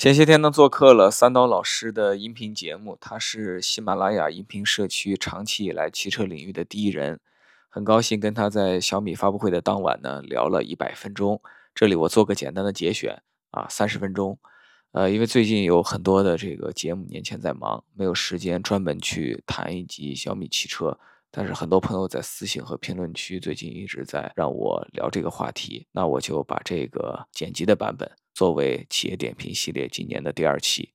前些天呢，做客了三刀老师的音频节目，他是喜马拉雅音频社区长期以来汽车领域的第一人，很高兴跟他在小米发布会的当晚呢聊了一百分钟。这里我做个简单的节选啊，三十分钟。呃，因为最近有很多的这个节目，年前在忙，没有时间专门去谈一集小米汽车。但是很多朋友在私信和评论区最近一直在让我聊这个话题，那我就把这个剪辑的版本作为企业点评系列今年的第二期。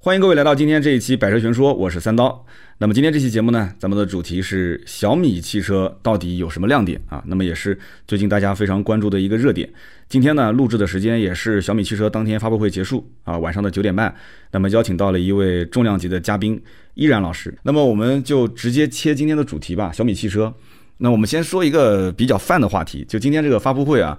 欢迎各位来到今天这一期《百车全说》，我是三刀。那么今天这期节目呢，咱们的主题是小米汽车到底有什么亮点啊？那么也是最近大家非常关注的一个热点。今天呢，录制的时间也是小米汽车当天发布会结束啊，晚上的九点半。那么邀请到了一位重量级的嘉宾依然老师。那么我们就直接切今天的主题吧，小米汽车。那我们先说一个比较泛的话题，就今天这个发布会啊，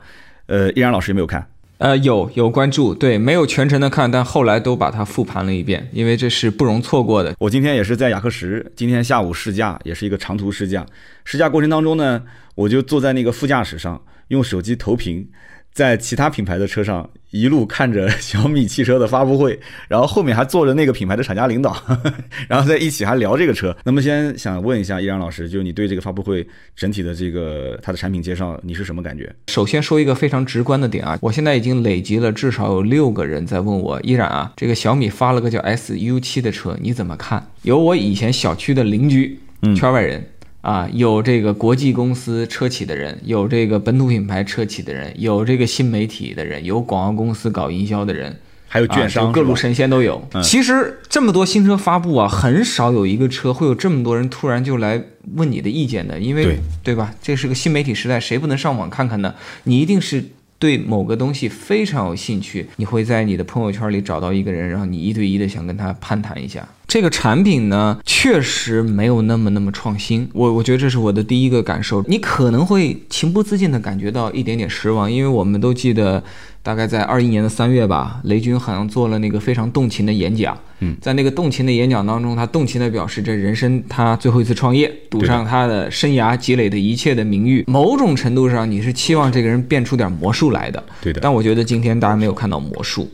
呃，依然老师有没有看？呃，有有关注，对，没有全程的看，但后来都把它复盘了一遍，因为这是不容错过的。我今天也是在雅克什，今天下午试驾，也是一个长途试驾。试驾过程当中呢，我就坐在那个副驾驶上，用手机投屏。在其他品牌的车上一路看着小米汽车的发布会，然后后面还坐着那个品牌的厂家领导，然后在一起还聊这个车。那么先想问一下依然老师，就是你对这个发布会整体的这个它的产品介绍，你是什么感觉？首先说一个非常直观的点啊，我现在已经累积了至少有六个人在问我，依然啊，这个小米发了个叫 SU7 的车，你怎么看？有我以前小区的邻居，圈外人。啊，有这个国际公司车企的人，有这个本土品牌车企的人，有这个新媒体的人，有广告公司搞营销的人，还有券商，各路神仙都有。其实这么多新车发布啊，很少有一个车会有这么多人突然就来问你的意见的，因为对吧？这是个新媒体时代，谁不能上网看看呢？你一定是。对某个东西非常有兴趣，你会在你的朋友圈里找到一个人，然后你一对一的想跟他攀谈一下。这个产品呢，确实没有那么那么创新，我我觉得这是我的第一个感受。你可能会情不自禁地感觉到一点点失望，因为我们都记得。大概在二一年的三月吧，雷军好像做了那个非常动情的演讲。嗯，在那个动情的演讲当中，他动情地表示，这人生他最后一次创业，赌上他的生涯积累的一切的名誉。某种程度上，你是期望这个人变出点魔术来的。对的。但我觉得今天大家没有看到魔术，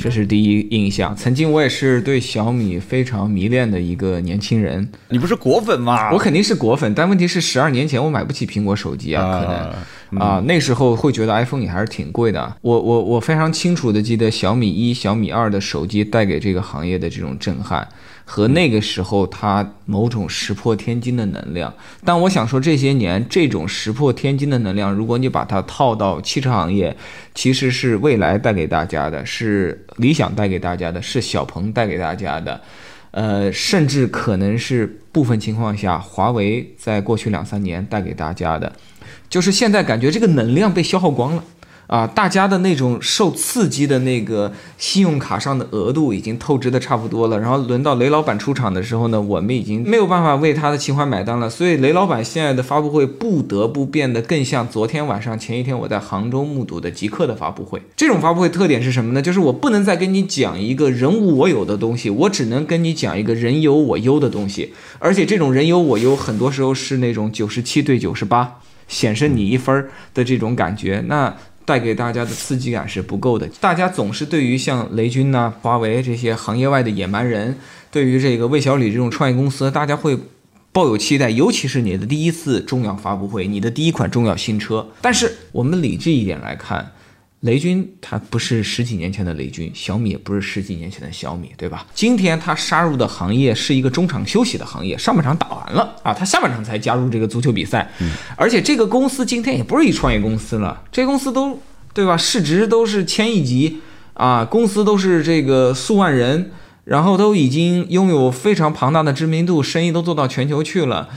这是第一印象。曾经我也是对小米非常迷恋的一个年轻人。你不是果粉吗？我肯定是果粉，但问题是十二年前我买不起苹果手机啊，可能。啊，那时候会觉得 iPhone 也还是挺贵的。我我我非常清楚的记得小米一、小米二的手机带给这个行业的这种震撼，和那个时候它某种石破天惊的能量。但我想说，这些年这种石破天惊的能量，如果你把它套到汽车行业，其实是未来带给大家的，是理想带给大家的，是小鹏带给大家的，呃，甚至可能是部分情况下华为在过去两三年带给大家的。就是现在感觉这个能量被消耗光了。啊，大家的那种受刺激的那个信用卡上的额度已经透支的差不多了，然后轮到雷老板出场的时候呢，我们已经没有办法为他的情怀买单了，所以雷老板现在的发布会不得不变得更像昨天晚上前一天我在杭州目睹的极客的发布会。这种发布会特点是什么呢？就是我不能再跟你讲一个人无我有的东西，我只能跟你讲一个人有我优的东西，而且这种人有我优很多时候是那种九十七对九十八，险胜你一分儿的这种感觉，那。带给大家的刺激感是不够的，大家总是对于像雷军呐、华为这些行业外的野蛮人，对于这个魏小李这种创业公司，大家会抱有期待，尤其是你的第一次重要发布会，你的第一款重要新车。但是我们理智一点来看。雷军他不是十几年前的雷军，小米也不是十几年前的小米，对吧？今天他杀入的行业是一个中场休息的行业，上半场打完了啊，他下半场才加入这个足球比赛。嗯，而且这个公司今天也不是一创业公司了，这公司都对吧？市值都是千亿级啊，公司都是这个数万人，然后都已经拥有非常庞大的知名度，生意都做到全球去了。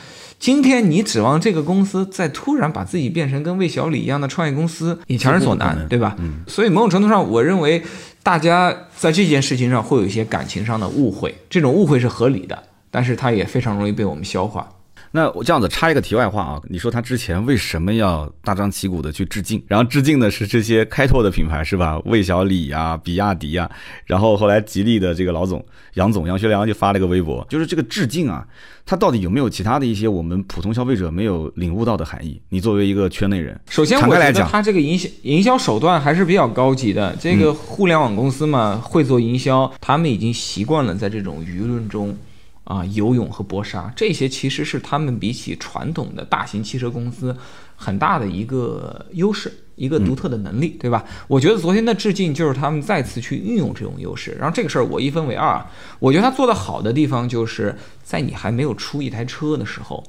今天你指望这个公司再突然把自己变成跟魏小李一样的创业公司，也强人所难，对吧？嗯。所以某种程度上，我认为大家在这件事情上会有一些感情上的误会，这种误会是合理的，但是它也非常容易被我们消化。那我这样子插一个题外话啊，你说他之前为什么要大张旗鼓的去致敬？然后致敬的是这些开拓的品牌是吧？魏小李呀、比亚迪呀，然后后来吉利的这个老总杨总杨学良就发了个微博，就是这个致敬啊，它到底有没有其他的一些我们普通消费者没有领悟到的含义？你作为一个圈内人，首先敞开来讲，我觉得他这个营销营销手段还是比较高级的。这个互联网公司嘛，会做营销，他们已经习惯了在这种舆论中。啊，游泳和搏杀，这些其实是他们比起传统的大型汽车公司很大的一个优势，一个独特的能力，对吧？我觉得昨天的致敬就是他们再次去运用这种优势。然后这个事儿我一分为二，我觉得他做的好的地方就是在你还没有出一台车的时候，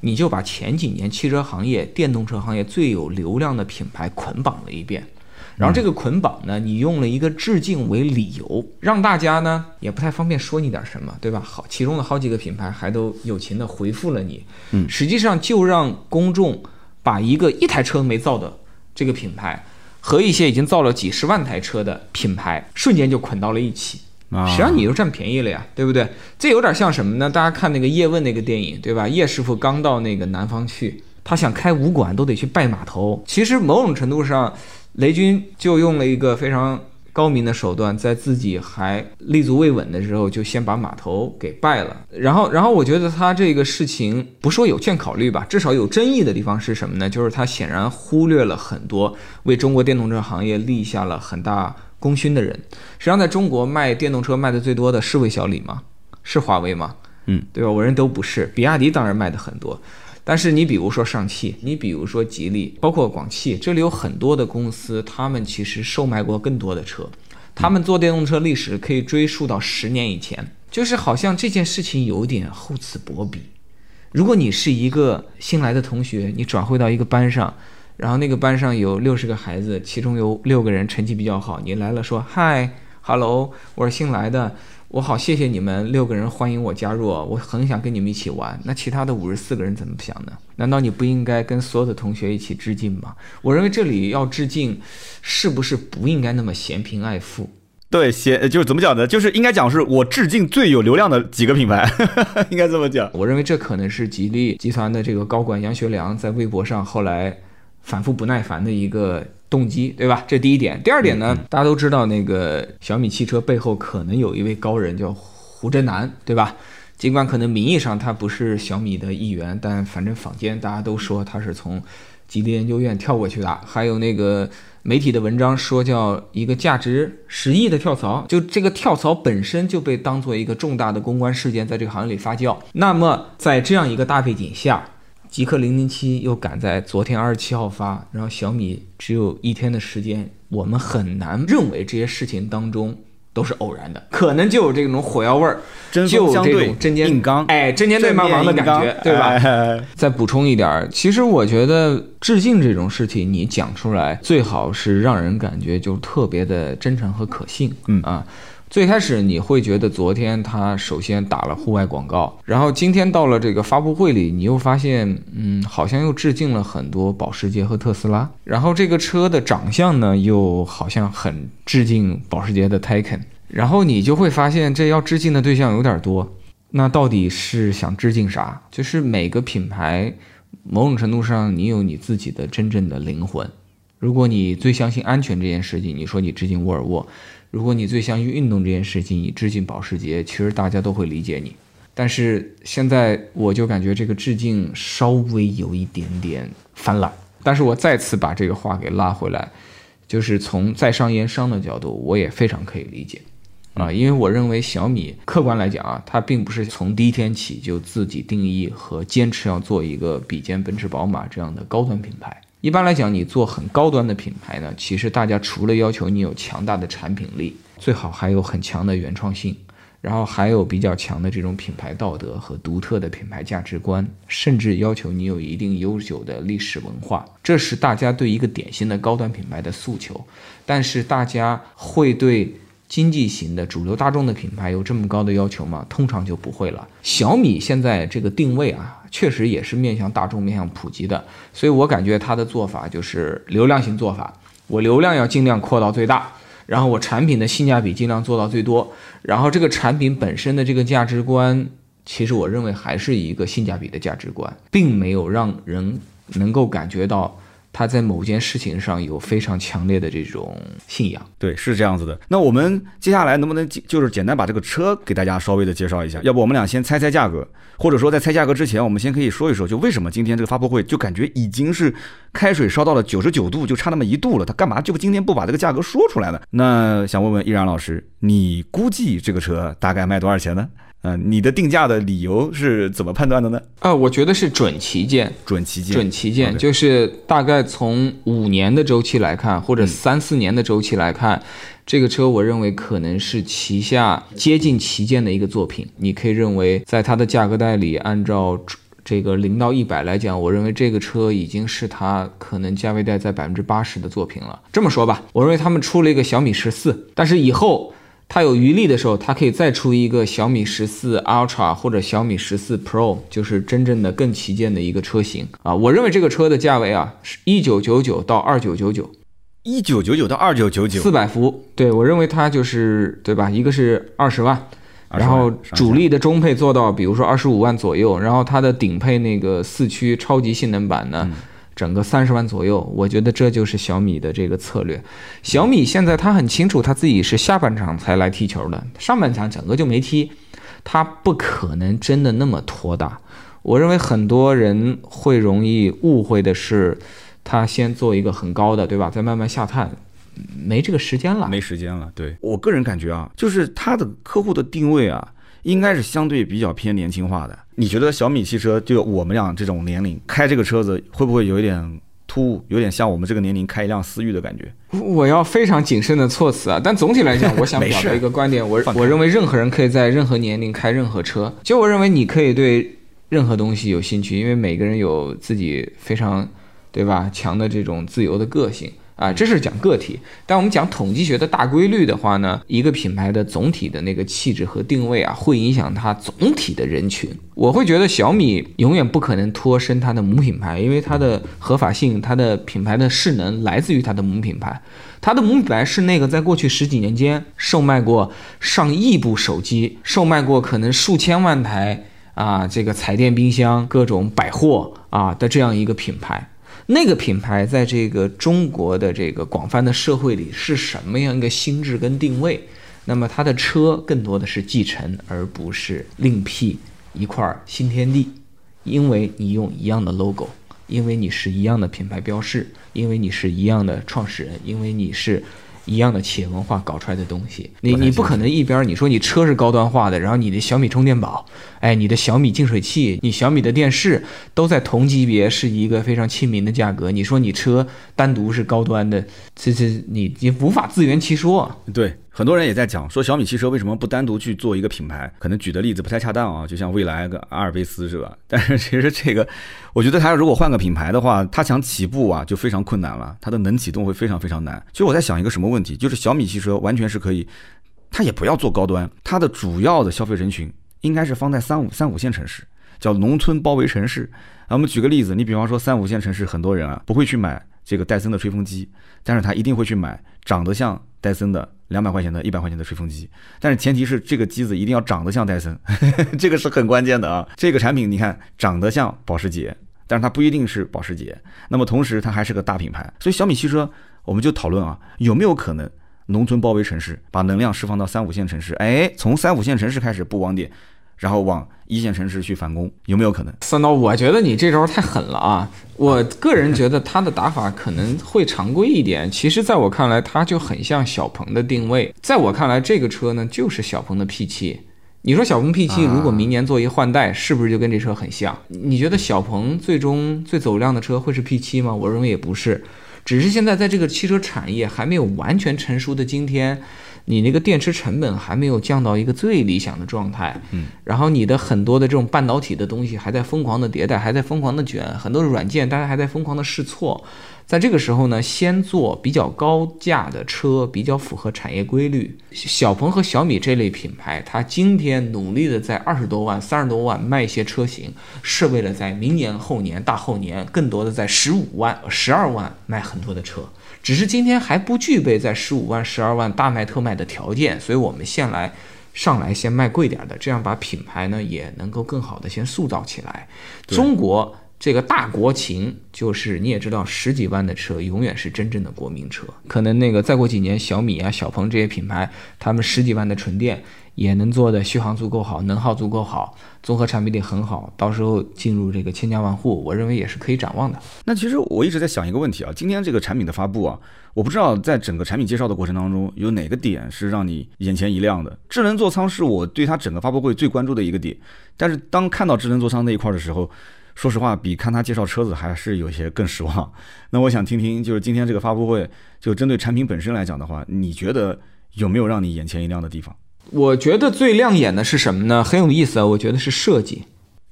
你就把前几年汽车行业、电动车行业最有流量的品牌捆绑了一遍。然后这个捆绑呢，你用了一个致敬为理由，让大家呢也不太方便说你点什么，对吧？好，其中的好几个品牌还都友情的回复了你，嗯，实际上就让公众把一个一台车没造的这个品牌和一些已经造了几十万台车的品牌瞬间就捆到了一起，实际上你就占便宜了呀，对不对？这有点像什么呢？大家看那个叶问那个电影，对吧？叶师傅刚到那个南方去，他想开武馆都得去拜码头，其实某种程度上。雷军就用了一个非常高明的手段，在自己还立足未稳的时候，就先把码头给败了。然后，然后我觉得他这个事情不说有欠考虑吧，至少有争议的地方是什么呢？就是他显然忽略了很多为中国电动车行业立下了很大功勋的人。实际上，在中国卖电动车卖的最多的是魏小李吗？是华为吗？嗯，对吧？我认都不是。比亚迪当然卖的很多。但是你比如说上汽，你比如说吉利，包括广汽，这里有很多的公司，他们其实售卖过更多的车，他们做电动车历史可以追溯到十年以前，就是好像这件事情有点厚此薄彼。如果你是一个新来的同学，你转会到一个班上，然后那个班上有六十个孩子，其中有六个人成绩比较好，你来了说嗨，hello，我是新来的。我好，谢谢你们六个人欢迎我加入，我很想跟你们一起玩。那其他的五十四个人怎么想呢？难道你不应该跟所有的同学一起致敬吗？我认为这里要致敬，是不是不应该那么嫌贫爱富？对，嫌就是怎么讲呢？就是应该讲是我致敬最有流量的几个品牌，应该这么讲。我认为这可能是吉利集团的这个高管杨学良在微博上后来反复不耐烦的一个。动机对吧？这第一点。第二点呢？大家都知道，那个小米汽车背后可能有一位高人叫胡真南，对吧？尽管可能名义上他不是小米的一员，但反正坊间大家都说他是从吉利研究院跳过去的。还有那个媒体的文章说叫一个价值十亿的跳槽，就这个跳槽本身就被当做一个重大的公关事件，在这个行业里发酵。那么在这样一个大背景下。极客零零七又赶在昨天二十七号发，然后小米只有一天的时间，我们很难认为这些事情当中都是偶然的，可能就有这种火药味儿，就这种针尖硬刚，哎，针尖对麦芒的感觉，对吧？再补充一点，其实我觉得致敬这种事情，你讲出来最好是让人感觉就特别的真诚和可信，嗯啊。最开始你会觉得昨天他首先打了户外广告，然后今天到了这个发布会里，你又发现，嗯，好像又致敬了很多保时捷和特斯拉，然后这个车的长相呢，又好像很致敬保时捷的 Taycan，然后你就会发现这要致敬的对象有点多，那到底是想致敬啥？就是每个品牌，某种程度上你有你自己的真正的灵魂。如果你最相信安全这件事情，你说你致敬沃尔沃。如果你最相信运动这件事情，你致敬保时捷，其实大家都会理解你。但是现在我就感觉这个致敬稍微有一点点泛滥。但是我再次把这个话给拉回来，就是从在商言商的角度，我也非常可以理解啊，因为我认为小米客观来讲啊，它并不是从第一天起就自己定义和坚持要做一个比肩奔驰、宝马这样的高端品牌。一般来讲，你做很高端的品牌呢，其实大家除了要求你有强大的产品力，最好还有很强的原创性，然后还有比较强的这种品牌道德和独特的品牌价值观，甚至要求你有一定悠久的历史文化，这是大家对一个典型的高端品牌的诉求。但是大家会对经济型的主流大众的品牌有这么高的要求吗？通常就不会了。小米现在这个定位啊。确实也是面向大众、面向普及的，所以我感觉它的做法就是流量型做法。我流量要尽量扩到最大，然后我产品的性价比尽量做到最多，然后这个产品本身的这个价值观其实我认为还是一个性价比的价值观，并没有让人能够感觉到。他在某件事情上有非常强烈的这种信仰，对，是这样子的。那我们接下来能不能就是简单把这个车给大家稍微的介绍一下？要不我们俩先猜猜价格，或者说在猜价格之前，我们先可以说一说，就为什么今天这个发布会就感觉已经是开水烧到了九十九度，就差那么一度了，他干嘛就今天不把这个价格说出来呢？那想问问依然老师，你估计这个车大概卖多少钱呢？嗯，你的定价的理由是怎么判断的呢？啊，我觉得是准旗舰，准旗舰，准旗舰，就是大概从五年的周期来看，或者三四年的周期来看，这个车我认为可能是旗下接近旗舰的一个作品。你可以认为，在它的价格带里，按照这个零到一百来讲，我认为这个车已经是它可能价位带在百分之八十的作品了。这么说吧，我认为他们出了一个小米十四，但是以后。它有余力的时候，它可以再出一个小米十四 Ultra 或者小米十四 Pro，就是真正的更旗舰的一个车型啊。我认为这个车的价位啊是一九九九到二九九九，一九九九到二九九九，四百伏。对我认为它就是对吧？一个是二十万，然后主力的中配做到比如说二十五万左右，然后它的顶配那个四驱超级性能版呢？整个三十万左右，我觉得这就是小米的这个策略。小米现在他很清楚，他自己是下半场才来踢球的，上半场整个就没踢，他不可能真的那么拖大。我认为很多人会容易误会的是，他先做一个很高的，对吧？再慢慢下探，没这个时间了，没时间了。对我个人感觉啊，就是他的客户的定位啊。应该是相对比较偏年轻化的。你觉得小米汽车就我们俩这种年龄开这个车子，会不会有一点突兀，有点像我们这个年龄开一辆思域的感觉？我要非常谨慎的措辞啊！但总体来讲，我想表达一个观点，我我认为任何人可以在任何年龄开任何车。就我认为你可以对任何东西有兴趣，因为每个人有自己非常对吧强的这种自由的个性。啊，这是讲个体，但我们讲统计学的大规律的话呢，一个品牌的总体的那个气质和定位啊，会影响它总体的人群。我会觉得小米永远不可能脱身它的母品牌，因为它的合法性、它的品牌的势能来自于它的母品牌。它的母品牌是那个在过去十几年间售卖过上亿部手机、售卖过可能数千万台啊这个彩电、冰箱、各种百货啊的这样一个品牌。那个品牌在这个中国的这个广泛的社会里是什么样一个心智跟定位？那么它的车更多的是继承，而不是另辟一块新天地。因为你用一样的 logo，因为你是一样的品牌标识，因为你是一样的创始人，因为你是。一样的企业文化搞出来的东西，你你不可能一边你说你车是高端化的，然后你的小米充电宝，哎，你的小米净水器，你小米的电视都在同级别是一个非常亲民的价格，你说你车单独是高端的，这这你你无法自圆其说。对。很多人也在讲说小米汽车为什么不单独去做一个品牌？可能举的例子不太恰当啊，就像蔚来跟阿尔卑斯是吧？但是其实这个，我觉得它如果换个品牌的话，它想起步啊就非常困难了，它的能启动会非常非常难。其实我在想一个什么问题，就是小米汽车完全是可以，它也不要做高端，它的主要的消费人群应该是放在三五三五线城市，叫农村包围城市。啊我们举个例子，你比方说三五线城市很多人啊不会去买这个戴森的吹风机，但是他一定会去买长得像戴森的。两百块钱的、一百块钱的吹风机，但是前提是这个机子一定要长得像戴森，这个是很关键的啊。这个产品你看长得像保时捷，但是它不一定是保时捷。那么同时它还是个大品牌，所以小米汽车我们就讨论啊，有没有可能农村包围城市，把能量释放到三五线城市？哎，从三五线城市开始布网点。然后往一线城市去反攻，有没有可能？三刀，我觉得你这招太狠了啊！我个人觉得他的打法可能会常规一点。其实，在我看来，它就很像小鹏的定位。在我看来，这个车呢就是小鹏的 P7。你说小鹏 P7 如果明年做一换代，是不是就跟这车很像？你觉得小鹏最终最走量的车会是 P7 吗？我认为也不是，只是现在在这个汽车产业还没有完全成熟的今天。你那个电池成本还没有降到一个最理想的状态，嗯，然后你的很多的这种半导体的东西还在疯狂的迭代，还在疯狂的卷，很多软件大家还在疯狂的试错，在这个时候呢，先做比较高价的车，比较符合产业规律。小鹏和小米这类品牌，它今天努力的在二十多万、三十多万卖一些车型，是为了在明年、后年、大后年，更多的在十五万、十二万卖很多的车。只是今天还不具备在十五万、十二万大卖特卖的条件，所以我们先来上来先卖贵点的，这样把品牌呢也能够更好的先塑造起来。中国这个大国情，就是你也知道，十几万的车永远是真正的国民车。可能那个再过几年，小米啊、小鹏这些品牌，他们十几万的纯电也能做的续航足够好，能耗足够好，综合产品力很好，到时候进入这个千家万户，我认为也是可以展望的。那其实我一直在想一个问题啊，今天这个产品的发布啊。我不知道在整个产品介绍的过程当中，有哪个点是让你眼前一亮的？智能座舱是我对它整个发布会最关注的一个点。但是当看到智能座舱那一块的时候，说实话，比看他介绍车子还是有些更失望。那我想听听，就是今天这个发布会，就针对产品本身来讲的话，你觉得有没有让你眼前一亮的地方？我觉得最亮眼的是什么呢？很有意思啊，我觉得是设计，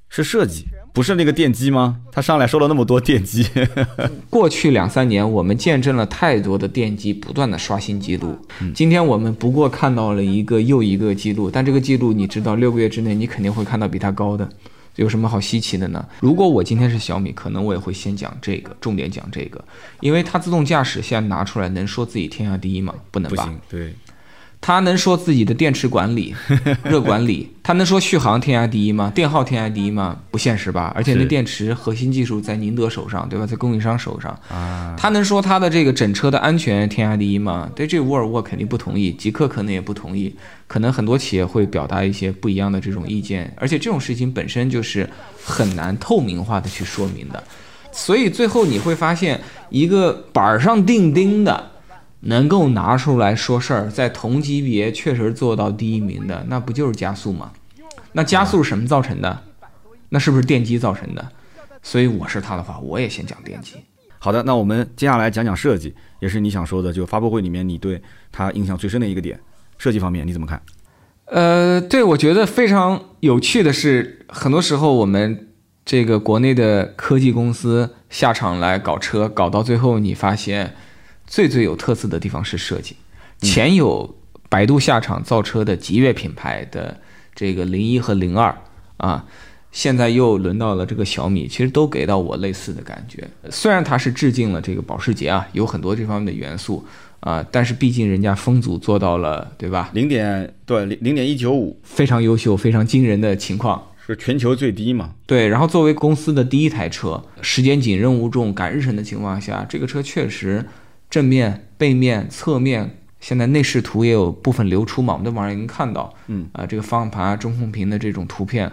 是设计。不是那个电机吗？他上来说了那么多电机。过去两三年，我们见证了太多的电机不断的刷新记录。今天我们不过看到了一个又一个记录，但这个记录你知道，六个月之内你肯定会看到比它高的。有什么好稀奇的呢？如果我今天是小米，可能我也会先讲这个，重点讲这个，因为它自动驾驶现在拿出来能说自己天下第一吗？不能吧？对。他能说自己的电池管理、热管理，他能说续航天下第一吗？电耗天下第一吗？不现实吧？而且那电池核心技术在宁德手上，对吧？在供应商手上啊。他能说他的这个整车的安全天下第一吗？对这沃尔沃肯定不同意，极客可能也不同意，可能很多企业会表达一些不一样的这种意见。而且这种事情本身就是很难透明化的去说明的，所以最后你会发现一个板上钉钉的。能够拿出来说事儿，在同级别确实做到第一名的，那不就是加速吗？那加速是什么造成的？那是不是电机造成的？所以我是他的话，我也先讲电机。好的，那我们接下来讲讲设计，也是你想说的，就发布会里面你对他印象最深的一个点，设计方面你怎么看？呃，对我觉得非常有趣的是，很多时候我们这个国内的科技公司下场来搞车，搞到最后你发现。最最有特色的地方是设计，前有百度下场造车的极越品牌的这个零一和零二啊，现在又轮到了这个小米，其实都给到我类似的感觉。虽然它是致敬了这个保时捷啊，有很多这方面的元素啊，但是毕竟人家风阻做到了，对吧？零点对零零点一九五，非常优秀，非常惊人的情况，是全球最低嘛？对。然后作为公司的第一台车，时间紧、任务重、赶日程的情况下，这个车确实。正面、背面、侧面，现在内饰图也有部分流出嘛？我们在网上已经看到，嗯啊，这个方向盘、中控屏的这种图片，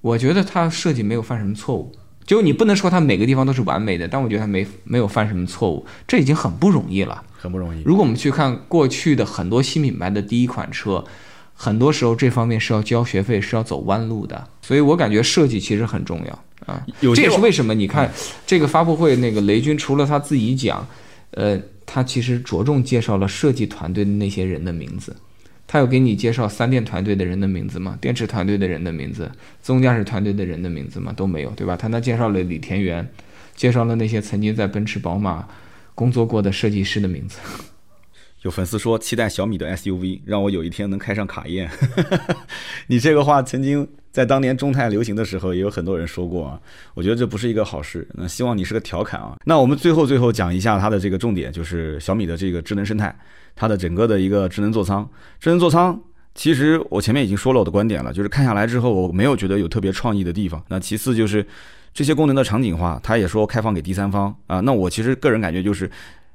我觉得它设计没有犯什么错误。就你不能说它每个地方都是完美的，但我觉得它没没有犯什么错误，这已经很不容易了，很不容易。如果我们去看过去的很多新品牌的第一款车，很多时候这方面是要交学费，是要走弯路的。所以我感觉设计其实很重要啊。这也是为什么你看这个发布会，那个雷军除了他自己讲，呃。他其实着重介绍了设计团队的那些人的名字，他有给你介绍三电团队的人的名字吗？电池团队的人的名字，自动驾驶团队的人的名字吗？都没有，对吧？他那介绍了李田园，介绍了那些曾经在奔驰、宝马工作过的设计师的名字。有粉丝说期待小米的 SUV，让我有一天能开上卡宴。你这个话曾经。在当年中泰流行的时候，也有很多人说过啊，我觉得这不是一个好事。那希望你是个调侃啊。那我们最后最后讲一下它的这个重点，就是小米的这个智能生态，它的整个的一个智能座舱。智能座舱，其实我前面已经说了我的观点了，就是看下来之后，我没有觉得有特别创意的地方。那其次就是这些功能的场景化，它也说开放给第三方啊。那我其实个人感觉就是，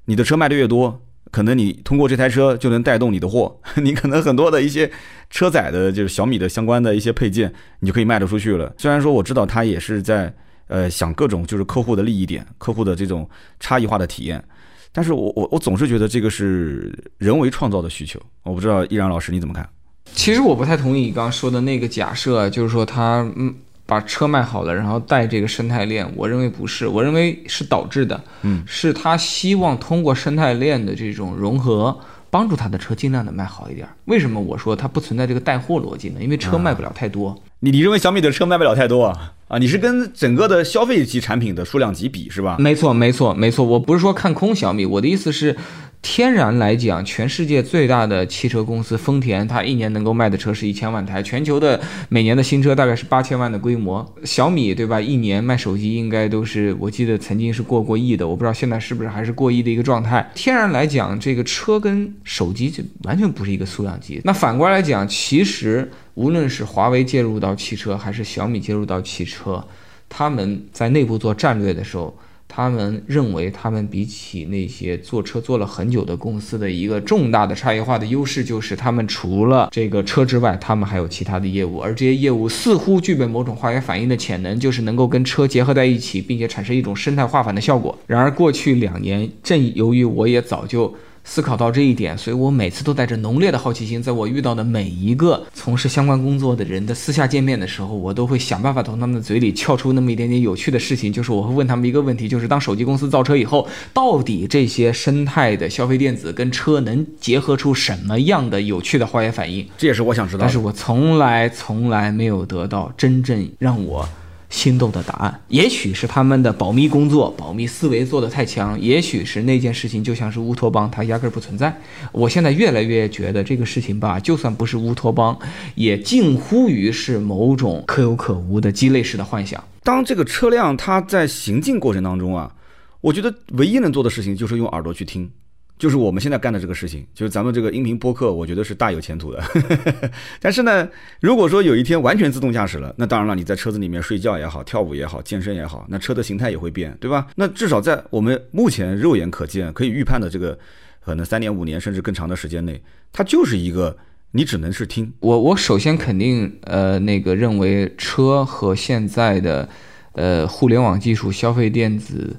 你的车卖的越多。可能你通过这台车就能带动你的货，你可能很多的一些车载的，就是小米的相关的一些配件，你就可以卖得出去了。虽然说我知道它也是在呃想各种就是客户的利益点、客户的这种差异化的体验，但是我我我总是觉得这个是人为创造的需求。我不知道易然老师你怎么看？其实我不太同意你刚刚说的那个假设，就是说它嗯。把车卖好了，然后带这个生态链，我认为不是，我认为是导致的，嗯，是他希望通过生态链的这种融合，帮助他的车尽量的卖好一点。为什么我说它不存在这个带货逻辑呢？因为车卖不了太多。你你认为小米的车卖不了太多啊？啊，你是跟整个的消费级产品的数量级比是吧？没错，没错，没错。我不是说看空小米，我的意思是，天然来讲，全世界最大的汽车公司丰田，它一年能够卖的车是一千万台，全球的每年的新车大概是八千万的规模。小米对吧？一年卖手机应该都是，我记得曾经是过过亿的，我不知道现在是不是还是过亿的一个状态。天然来讲，这个车跟手机就完全不是一个数量级。那反过来讲，其实无论是华为介入到汽车，还是小米介入到汽车，他们在内部做战略的时候。他们认为，他们比起那些坐车坐了很久的公司的一个重大的差异化的优势，就是他们除了这个车之外，他们还有其他的业务，而这些业务似乎具备某种化学反应的潜能，就是能够跟车结合在一起，并且产生一种生态化反的效果。然而，过去两年，正由于我也早就。思考到这一点，所以我每次都带着浓烈的好奇心，在我遇到的每一个从事相关工作的人的私下见面的时候，我都会想办法从他们的嘴里撬出那么一点点有趣的事情。就是我会问他们一个问题：就是当手机公司造车以后，到底这些生态的消费电子跟车能结合出什么样的有趣的化学反应？这也是我想知道。但是我从来从来没有得到真正让我。心动的答案，也许是他们的保密工作、保密思维做得太强，也许是那件事情就像是乌托邦，它压根儿不存在。我现在越来越觉得这个事情吧，就算不是乌托邦，也近乎于是某种可有可无的鸡肋式的幻想。当这个车辆它在行进过程当中啊，我觉得唯一能做的事情就是用耳朵去听。就是我们现在干的这个事情，就是咱们这个音频播客，我觉得是大有前途的。但是呢，如果说有一天完全自动驾驶了，那当然了，你在车子里面睡觉也好，跳舞也好，健身也好，那车的形态也会变，对吧？那至少在我们目前肉眼可见、可以预判的这个可能三年、五年甚至更长的时间内，它就是一个你只能是听。我我首先肯定呃那个认为车和现在的呃互联网技术、消费电子。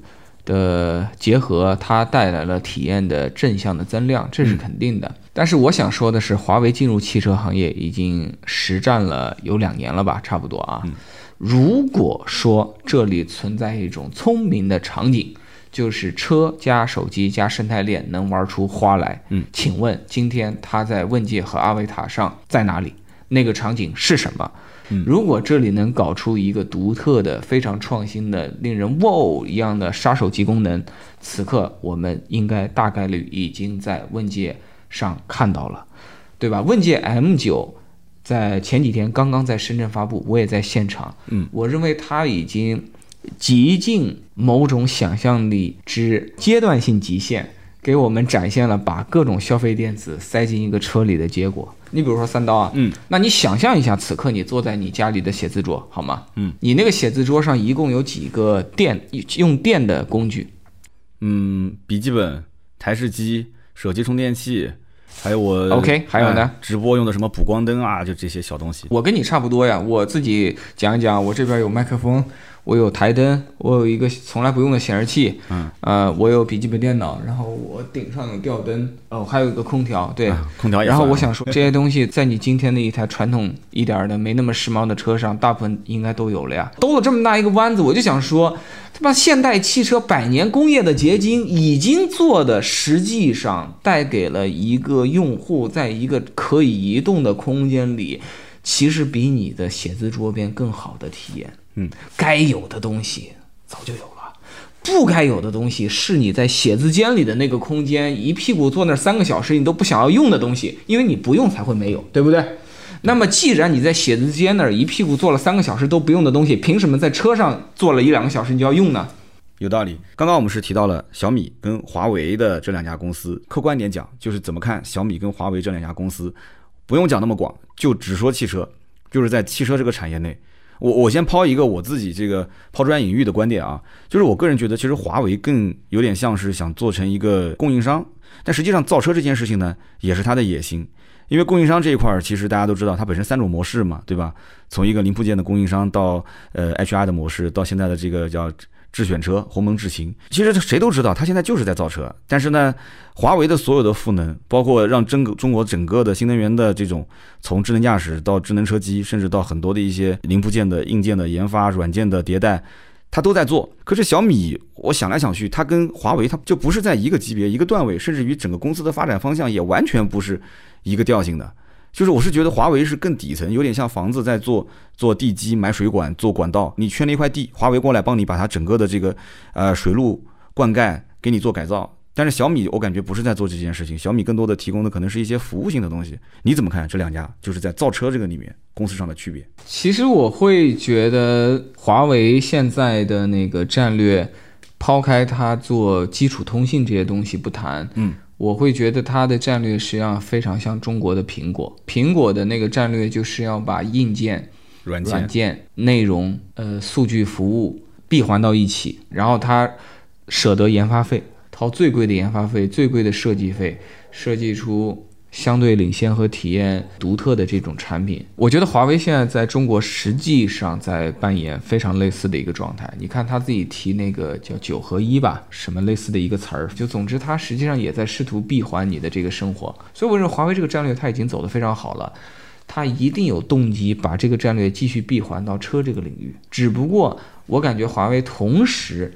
的结合，它带来了体验的正向的增量，这是肯定的。但是我想说的是，华为进入汽车行业已经实战了有两年了吧，差不多啊。如果说这里存在一种聪明的场景，就是车加手机加生态链能玩出花来，嗯，请问今天它在问界和阿维塔上在哪里？那个场景是什么？如果这里能搞出一个独特的、非常创新的、令人哇哦一样的杀手级功能，此刻我们应该大概率已经在问界上看到了，对吧？问界 M 九在前几天刚刚在深圳发布，我也在现场。嗯，我认为它已经极尽某种想象力之阶段性极限。给我们展现了把各种消费电子塞进一个车里的结果。你比如说三刀啊，嗯，那你想象一下，此刻你坐在你家里的写字桌，好吗？嗯，你那个写字桌上一共有几个电用电的工具？嗯，笔记本、台式机、手机充电器，还有我 OK，还有呢？直播用的什么补光灯啊，就这些小东西。我跟你差不多呀，我自己讲一讲，我这边有麦克风。我有台灯，我有一个从来不用的显示器，嗯，呃，我有笔记本电脑，然后我顶上有吊灯，哦，还有一个空调，对，空调也。然后我想说，这些东西在你今天的一台传统一点的、没那么时髦的车上，大部分应该都有了呀。兜了这么大一个弯子，我就想说，他妈现代汽车百年工业的结晶，已经做的实际上带给了一个用户，在一个可以移动的空间里，其实比你的写字桌边更好的体验。嗯，该有的东西早就有了，不该有的东西是你在写字间里的那个空间一屁股坐那三个小时你都不想要用的东西，因为你不用才会没有，对不对？那么既然你在写字间那儿一屁股坐了三个小时都不用的东西，凭什么在车上坐了一两个小时你就要用呢？有道理。刚刚我们是提到了小米跟华为的这两家公司，客观点讲就是怎么看小米跟华为这两家公司，不用讲那么广，就只说汽车，就是在汽车这个产业内。我我先抛一个我自己这个抛砖引玉的观点啊，就是我个人觉得，其实华为更有点像是想做成一个供应商，但实际上造车这件事情呢，也是它的野心，因为供应商这一块儿，其实大家都知道，它本身三种模式嘛，对吧？从一个零部件的供应商到呃 HR 的模式，到现在的这个叫。智选车、鸿蒙智行，其实谁都知道，他现在就是在造车。但是呢，华为的所有的赋能，包括让整个中国整个的新能源的这种，从智能驾驶到智能车机，甚至到很多的一些零部件的硬件的研发、软件的迭代，他都在做。可是小米，我想来想去，它跟华为，它就不是在一个级别、一个段位，甚至于整个公司的发展方向也完全不是一个调性的。就是我是觉得华为是更底层，有点像房子在做做地基、埋水管、做管道。你圈了一块地，华为过来帮你把它整个的这个呃水路灌溉给你做改造。但是小米我感觉不是在做这件事情，小米更多的提供的可能是一些服务性的东西。你怎么看这两家就是在造车这个里面公司上的区别？其实我会觉得华为现在的那个战略，抛开它做基础通信这些东西不谈，嗯，我会觉得它的战略实际上非常像中国的苹果。苹果的那个战略就是要把硬件、软软件、内容、呃数据服务闭环到一起，然后它舍得研发费。掏最贵的研发费、最贵的设计费，设计出相对领先和体验独特的这种产品。我觉得华为现在在中国实际上在扮演非常类似的一个状态。你看他自己提那个叫“九合一”吧，什么类似的一个词儿，就总之他实际上也在试图闭环你的这个生活。所以我认为华为这个战略他已经走得非常好了，他一定有动机把这个战略继续闭环到车这个领域。只不过我感觉华为同时。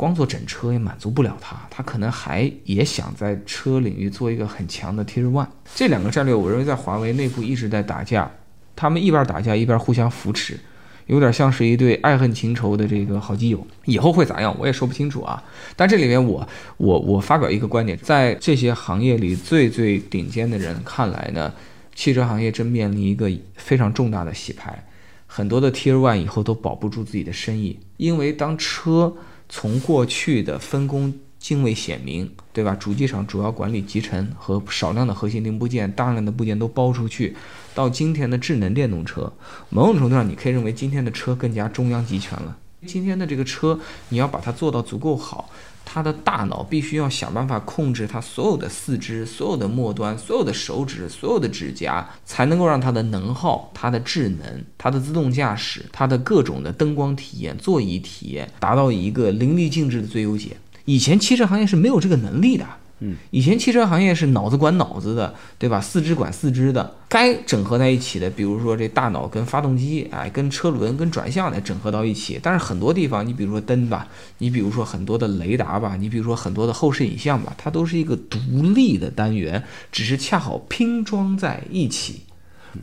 光做整车也满足不了他，他可能还也想在车领域做一个很强的 Tier One。这两个战略，我认为在华为内部一直在打架，他们一边打架一边互相扶持，有点像是一对爱恨情仇的这个好基友。以后会咋样，我也说不清楚啊。但这里面我我我发表一个观点，在这些行业里最最顶尖的人看来呢，汽车行业正面临一个非常重大的洗牌，很多的 Tier One 以后都保不住自己的生意，因为当车。从过去的分工泾渭显明，对吧？主机厂主要管理集成和少量的核心零部件，大量的部件都包出去，到今天的智能电动车，某种程度上你可以认为今天的车更加中央集权了。今天的这个车，你要把它做到足够好。他的大脑必须要想办法控制他所有的四肢、所有的末端、所有的手指、所有的指甲，才能够让他的能耗、它的智能、它的自动驾驶、它的各种的灯光体验、座椅体验达到一个淋漓尽致的最优解。以前汽车行业是没有这个能力的。嗯，以前汽车行业是脑子管脑子的，对吧？四肢管四肢的，该整合在一起的，比如说这大脑跟发动机，哎，跟车轮跟转向的整合到一起。但是很多地方，你比如说灯吧，你比如说很多的雷达吧，你比如说很多的后视影像吧，它都是一个独立的单元，只是恰好拼装在一起，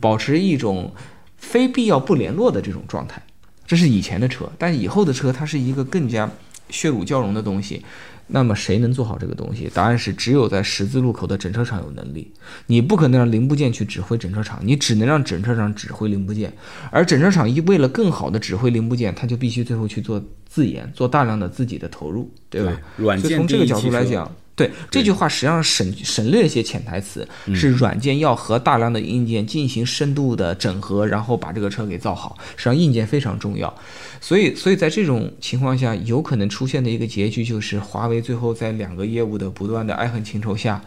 保持一种非必要不联络的这种状态。这是以前的车，但以后的车它是一个更加血乳交融的东西。那么谁能做好这个东西？答案是只有在十字路口的整车厂有能力。你不可能让零部件去指挥整车厂，你只能让整车厂指挥零部件。而整车厂一为了更好的指挥零部件，他就必须最后去做自研，做大量的自己的投入，对吧？软件从这个角度来讲。对这句话实际上省省略一些潜台词，是软件要和大量的硬件进行深度的整合，然后把这个车给造好。实际上硬件非常重要，所以所以在这种情况下，有可能出现的一个结局就是华为最后在两个业务的不断的爱恨情仇下，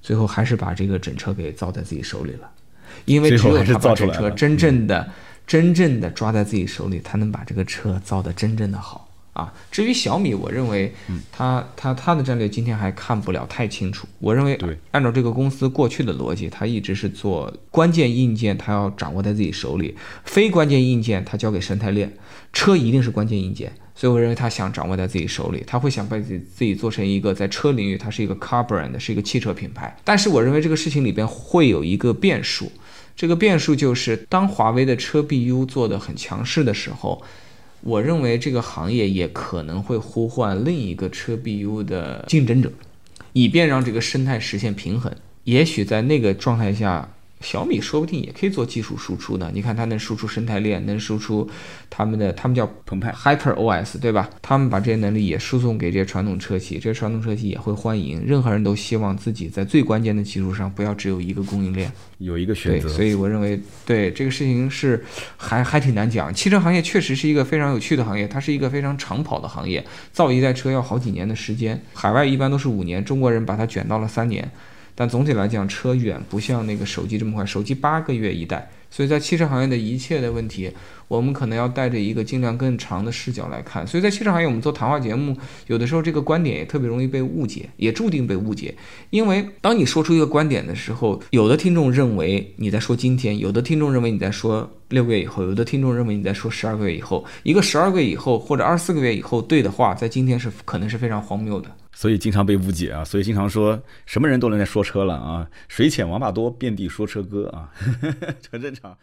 最后还是把这个整车给造在自己手里了。因为只有他把整车真正的真正的抓在自己手里，才能把这个车造的真正的好。啊，至于小米，我认为，它它它的战略今天还看不了太清楚。我认为，按照这个公司过去的逻辑，它一直是做关键硬件，它要掌握在自己手里；非关键硬件，它交给生态链。车一定是关键硬件，所以我认为他想掌握在自己手里，他会想把自己自己做成一个在车领域，它是一个 car brand，是一个汽车品牌。但是我认为这个事情里边会有一个变数，这个变数就是当华为的车 BU 做的很强势的时候。我认为这个行业也可能会呼唤另一个车 BU 的竞争者，以便让这个生态实现平衡。也许在那个状态下。小米说不定也可以做技术输出呢。你看它能输出生态链，能输出他们的，他们叫澎湃 Hyper OS，对吧？他们把这些能力也输送给这些传统车企，这些传统车企也会欢迎。任何人都希望自己在最关键的技术上不要只有一个供应链，有一个选择。所以我认为，对这个事情是还还挺难讲。汽车行业确实是一个非常有趣的行业，它是一个非常长跑的行业，造一代车要好几年的时间，海外一般都是五年，中国人把它卷到了三年。但总体来讲，车远不像那个手机这么快，手机八个月一代。所以在汽车行业的一切的问题，我们可能要带着一个尽量更长的视角来看。所以在汽车行业，我们做谈话节目，有的时候这个观点也特别容易被误解，也注定被误解。因为当你说出一个观点的时候，有的听众认为你在说今天，有的听众认为你在说六个月以后，有的听众认为你在说十二个月以后。一个十二个月以后或者二十四个月以后对的话，在今天是可能是非常荒谬的。所以经常被误解啊，所以经常说什么人都能在说车了啊，水浅王八多，遍地说车哥啊，很正常。